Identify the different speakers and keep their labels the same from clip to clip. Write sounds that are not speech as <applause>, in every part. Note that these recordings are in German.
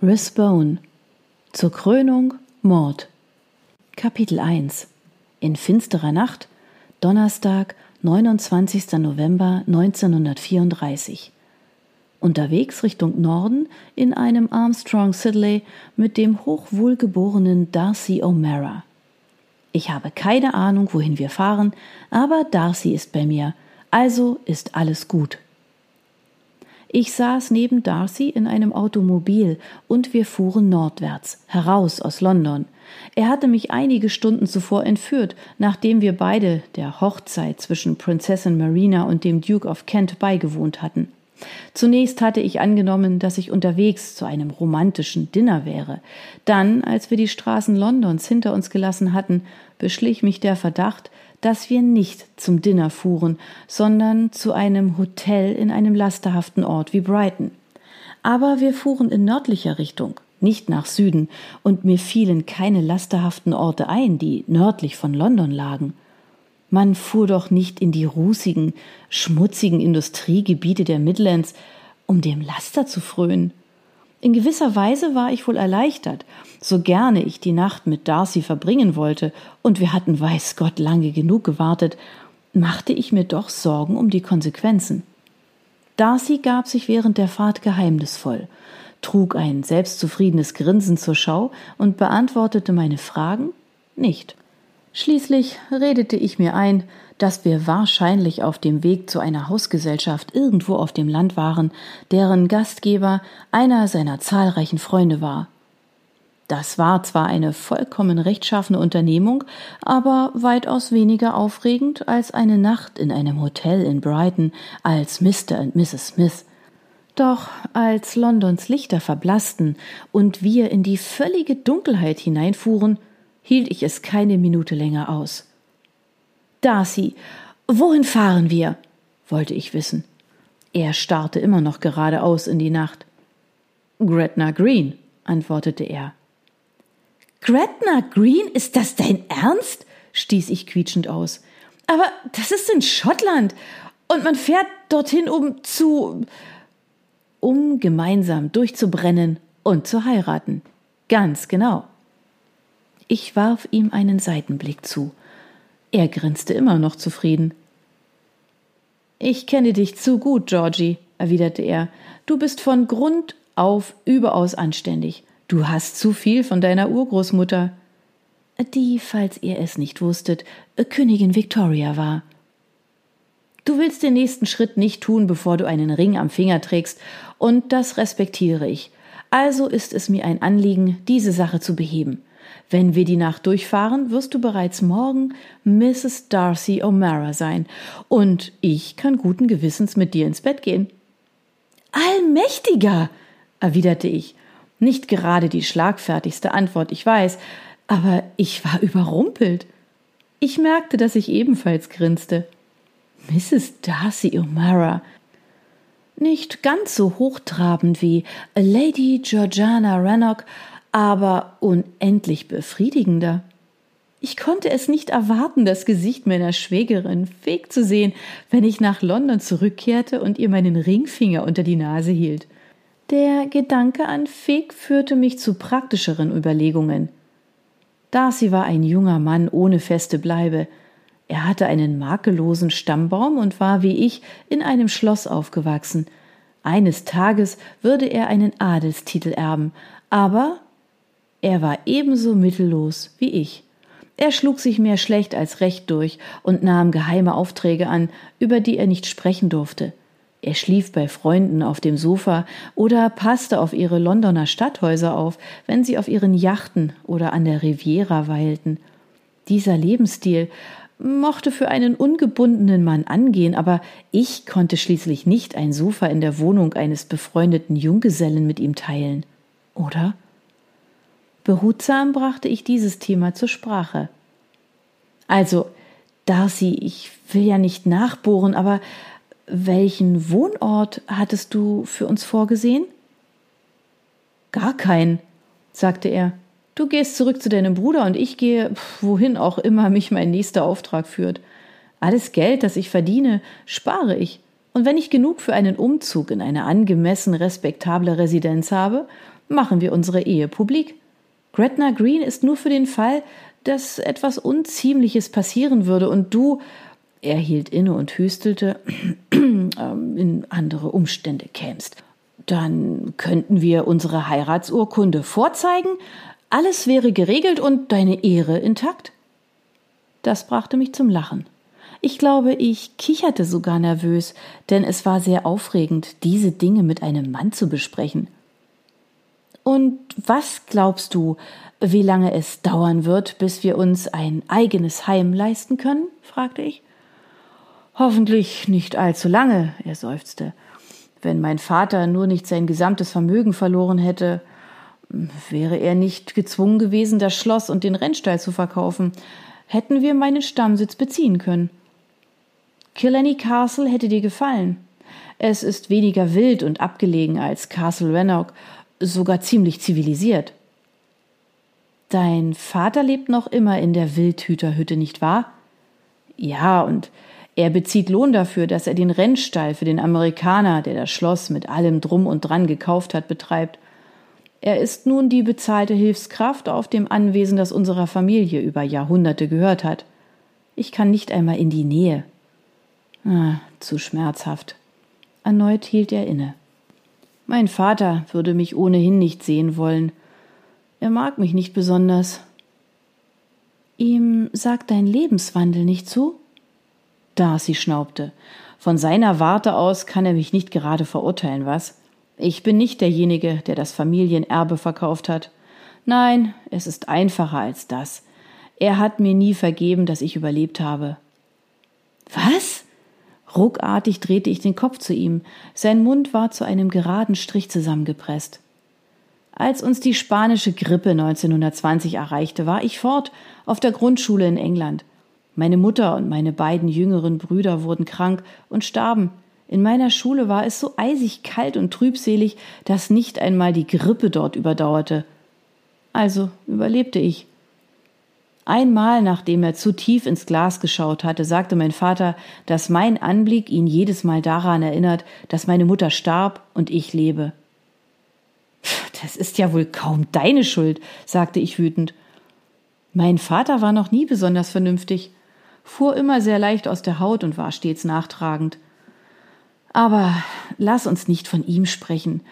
Speaker 1: Risbone. Zur Krönung Mord. Kapitel 1 In finsterer Nacht, Donnerstag, 29. November 1934. Unterwegs Richtung Norden in einem Armstrong Sidley mit dem hochwohlgeborenen Darcy O'Mara. Ich habe keine Ahnung, wohin wir fahren, aber Darcy ist bei mir, also ist alles gut. Ich saß neben Darcy in einem Automobil und wir fuhren nordwärts, heraus aus London. Er hatte mich einige Stunden zuvor entführt, nachdem wir beide der Hochzeit zwischen Prinzessin Marina und dem Duke of Kent beigewohnt hatten. Zunächst hatte ich angenommen, dass ich unterwegs zu einem romantischen Dinner wäre. Dann, als wir die Straßen Londons hinter uns gelassen hatten, beschlich mich der Verdacht, dass wir nicht zum Dinner fuhren, sondern zu einem Hotel in einem lasterhaften Ort wie Brighton. Aber wir fuhren in nördlicher Richtung, nicht nach Süden, und mir fielen keine lasterhaften Orte ein, die nördlich von London lagen. Man fuhr doch nicht in die rußigen, schmutzigen Industriegebiete der Midlands, um dem Laster zu frönen. In gewisser Weise war ich wohl erleichtert, so gerne ich die Nacht mit Darcy verbringen wollte, und wir hatten weiß Gott lange genug gewartet, machte ich mir doch Sorgen um die Konsequenzen. Darcy gab sich während der Fahrt geheimnisvoll, trug ein selbstzufriedenes Grinsen zur Schau und beantwortete meine Fragen nicht. Schließlich redete ich mir ein, dass wir wahrscheinlich auf dem Weg zu einer Hausgesellschaft irgendwo auf dem Land waren, deren Gastgeber einer seiner zahlreichen Freunde war. Das war zwar eine vollkommen rechtschaffene Unternehmung, aber weitaus weniger aufregend als eine Nacht in einem Hotel in Brighton als Mr. und Mrs. Smith. Doch als Londons Lichter verblassten und wir in die völlige Dunkelheit hineinfuhren, hielt ich es keine Minute länger aus. Darcy, wohin fahren wir? wollte ich wissen. Er starrte immer noch geradeaus in die Nacht. Gretna Green, antwortete er. Gretna Green, ist das dein Ernst? stieß ich quietschend aus. Aber das ist in Schottland und man fährt dorthin, um zu. um gemeinsam durchzubrennen und zu heiraten. Ganz genau. Ich warf ihm einen Seitenblick zu. Er grinste immer noch zufrieden. Ich kenne dich zu gut, Georgie, erwiderte er. Du bist von Grund auf überaus anständig. Du hast zu viel von deiner Urgroßmutter. Die, falls ihr es nicht wusstet, Königin Victoria war. Du willst den nächsten Schritt nicht tun, bevor du einen Ring am Finger trägst, und das respektiere ich. Also ist es mir ein Anliegen, diese Sache zu beheben. Wenn wir die Nacht durchfahren, wirst du bereits morgen Mrs. Darcy O'Mara sein, und ich kann guten Gewissens mit dir ins Bett gehen. Allmächtiger, erwiderte ich. Nicht gerade die schlagfertigste Antwort, ich weiß, aber ich war überrumpelt. Ich merkte, dass ich ebenfalls grinste. Mrs. Darcy O'Mara. Nicht ganz so hochtrabend wie Lady Georgiana Rannoch, aber unendlich befriedigender. Ich konnte es nicht erwarten, das Gesicht meiner Schwägerin feg zu sehen, wenn ich nach London zurückkehrte und ihr meinen Ringfinger unter die Nase hielt. Der Gedanke an Feg führte mich zu praktischeren Überlegungen. Darcy war ein junger Mann ohne feste Bleibe. Er hatte einen makellosen Stammbaum und war wie ich in einem Schloss aufgewachsen. Eines Tages würde er einen Adelstitel erben, aber er war ebenso mittellos wie ich. Er schlug sich mehr schlecht als recht durch und nahm geheime Aufträge an, über die er nicht sprechen durfte. Er schlief bei Freunden auf dem Sofa oder passte auf ihre Londoner Stadthäuser auf, wenn sie auf ihren Yachten oder an der Riviera weilten. Dieser Lebensstil mochte für einen ungebundenen Mann angehen, aber ich konnte schließlich nicht ein Sofa in der Wohnung eines befreundeten Junggesellen mit ihm teilen. Oder? Behutsam brachte ich dieses Thema zur Sprache. Also, Darcy, ich will ja nicht nachbohren, aber welchen Wohnort hattest du für uns vorgesehen? Gar keinen, sagte er. Du gehst zurück zu deinem Bruder und ich gehe, wohin auch immer mich mein nächster Auftrag führt. Alles Geld, das ich verdiene, spare ich. Und wenn ich genug für einen Umzug in eine angemessen respektable Residenz habe, machen wir unsere Ehe publik. Gretna Green ist nur für den Fall, dass etwas Unziemliches passieren würde und du, er hielt inne und hüstelte, <clears throat> ähm, in andere Umstände kämst. Dann könnten wir unsere Heiratsurkunde vorzeigen, alles wäre geregelt und deine Ehre intakt. Das brachte mich zum Lachen. Ich glaube, ich kicherte sogar nervös, denn es war sehr aufregend, diese Dinge mit einem Mann zu besprechen. Und was glaubst du, wie lange es dauern wird, bis wir uns ein eigenes Heim leisten können? fragte ich. Hoffentlich nicht allzu lange, er seufzte. Wenn mein Vater nur nicht sein gesamtes Vermögen verloren hätte, wäre er nicht gezwungen gewesen, das Schloss und den Rennstall zu verkaufen, hätten wir meinen Stammsitz beziehen können. Killenny Castle hätte dir gefallen. Es ist weniger wild und abgelegen als Castle Rannoch, sogar ziemlich zivilisiert. Dein Vater lebt noch immer in der Wildhüterhütte, nicht wahr? Ja, und er bezieht Lohn dafür, dass er den Rennstall für den Amerikaner, der das Schloss mit allem Drum und Dran gekauft hat, betreibt. Er ist nun die bezahlte Hilfskraft auf dem Anwesen, das unserer Familie über Jahrhunderte gehört hat. Ich kann nicht einmal in die Nähe. Ah, zu schmerzhaft. Erneut hielt er inne. Mein Vater würde mich ohnehin nicht sehen wollen. Er mag mich nicht besonders. Ihm sagt dein Lebenswandel nicht zu? Darcy schnaubte. Von seiner Warte aus kann er mich nicht gerade verurteilen, was? Ich bin nicht derjenige, der das Familienerbe verkauft hat. Nein, es ist einfacher als das. Er hat mir nie vergeben, dass ich überlebt habe. Was? Ruckartig drehte ich den Kopf zu ihm, sein Mund war zu einem geraden Strich zusammengepresst. Als uns die spanische Grippe 1920 erreichte, war ich fort auf der Grundschule in England. Meine Mutter und meine beiden jüngeren Brüder wurden krank und starben. In meiner Schule war es so eisig kalt und trübselig, dass nicht einmal die Grippe dort überdauerte. Also überlebte ich. Einmal, nachdem er zu tief ins Glas geschaut hatte, sagte mein Vater, dass mein Anblick ihn jedes Mal daran erinnert, dass meine Mutter starb und ich lebe. Das ist ja wohl kaum deine Schuld, sagte ich wütend. Mein Vater war noch nie besonders vernünftig, fuhr immer sehr leicht aus der Haut und war stets nachtragend. Aber lass uns nicht von ihm sprechen.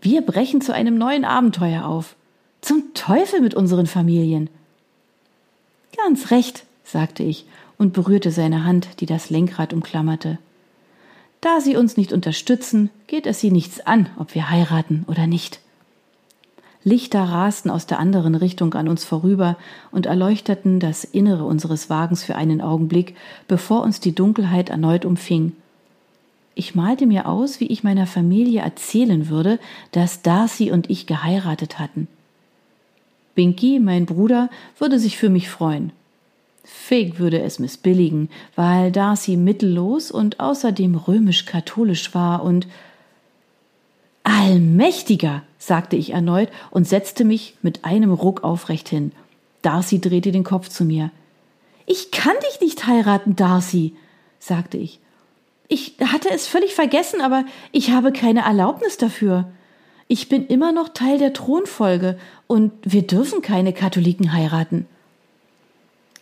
Speaker 1: Wir brechen zu einem neuen Abenteuer auf. Zum Teufel mit unseren Familien. Ganz recht, sagte ich und berührte seine Hand, die das Lenkrad umklammerte. Da Sie uns nicht unterstützen, geht es Sie nichts an, ob wir heiraten oder nicht. Lichter rasten aus der anderen Richtung an uns vorüber und erleuchteten das Innere unseres Wagens für einen Augenblick, bevor uns die Dunkelheit erneut umfing. Ich malte mir aus, wie ich meiner Familie erzählen würde, dass Darcy und ich geheiratet hatten. Binky, mein Bruder, würde sich für mich freuen. Fig würde es missbilligen, weil Darcy mittellos und außerdem römisch-katholisch war und Allmächtiger, sagte ich erneut und setzte mich mit einem Ruck aufrecht hin. Darcy drehte den Kopf zu mir. Ich kann dich nicht heiraten, Darcy, sagte ich. Ich hatte es völlig vergessen, aber ich habe keine Erlaubnis dafür. Ich bin immer noch Teil der Thronfolge und wir dürfen keine Katholiken heiraten.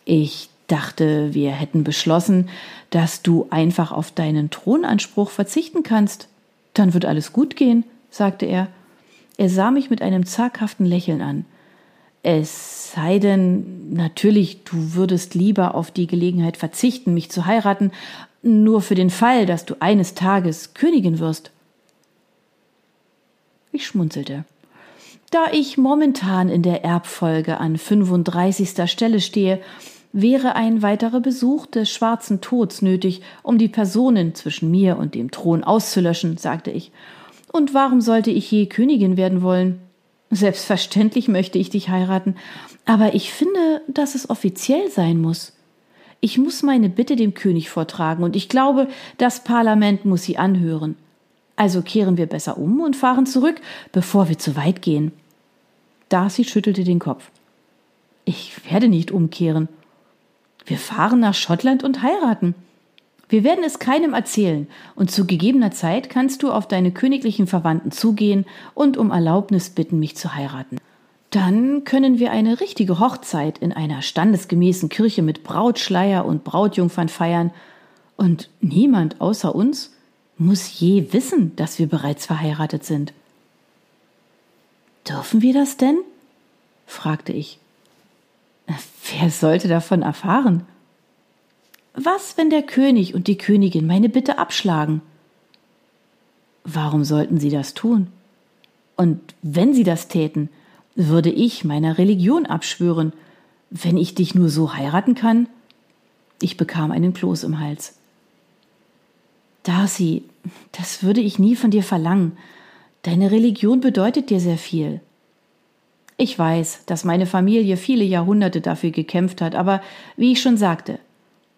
Speaker 1: Ich dachte, wir hätten beschlossen, dass du einfach auf deinen Thronanspruch verzichten kannst. Dann wird alles gut gehen, sagte er. Er sah mich mit einem zaghaften Lächeln an. Es sei denn, natürlich, du würdest lieber auf die Gelegenheit verzichten, mich zu heiraten, nur für den Fall, dass du eines Tages Königin wirst. Ich schmunzelte. Da ich momentan in der Erbfolge an 35. Stelle stehe, wäre ein weiterer Besuch des schwarzen Tods nötig, um die Personen zwischen mir und dem Thron auszulöschen, sagte ich. Und warum sollte ich je Königin werden wollen? Selbstverständlich möchte ich dich heiraten, aber ich finde, dass es offiziell sein muss. Ich muss meine Bitte dem König vortragen, und ich glaube, das Parlament muss sie anhören. Also kehren wir besser um und fahren zurück, bevor wir zu weit gehen. Darcy schüttelte den Kopf. Ich werde nicht umkehren. Wir fahren nach Schottland und heiraten. Wir werden es keinem erzählen, und zu gegebener Zeit kannst du auf deine königlichen Verwandten zugehen und um Erlaubnis bitten, mich zu heiraten. Dann können wir eine richtige Hochzeit in einer standesgemäßen Kirche mit Brautschleier und Brautjungfern feiern, und niemand außer uns muss je wissen, dass wir bereits verheiratet sind. Dürfen wir das denn? fragte ich. Wer sollte davon erfahren? Was, wenn der König und die Königin meine Bitte abschlagen? Warum sollten sie das tun? Und wenn sie das täten, würde ich meiner Religion abschwören, wenn ich dich nur so heiraten kann? Ich bekam einen Kloß im Hals. Darcy, das würde ich nie von dir verlangen. Deine Religion bedeutet dir sehr viel. Ich weiß, dass meine Familie viele Jahrhunderte dafür gekämpft hat, aber wie ich schon sagte,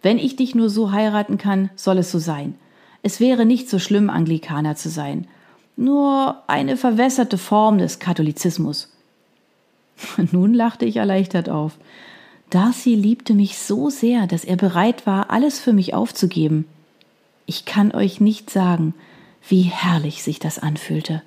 Speaker 1: wenn ich dich nur so heiraten kann, soll es so sein. Es wäre nicht so schlimm, Anglikaner zu sein. Nur eine verwässerte Form des Katholizismus. <laughs> Nun lachte ich erleichtert auf. Darcy liebte mich so sehr, dass er bereit war, alles für mich aufzugeben. Ich kann euch nicht sagen, wie herrlich sich das anfühlte.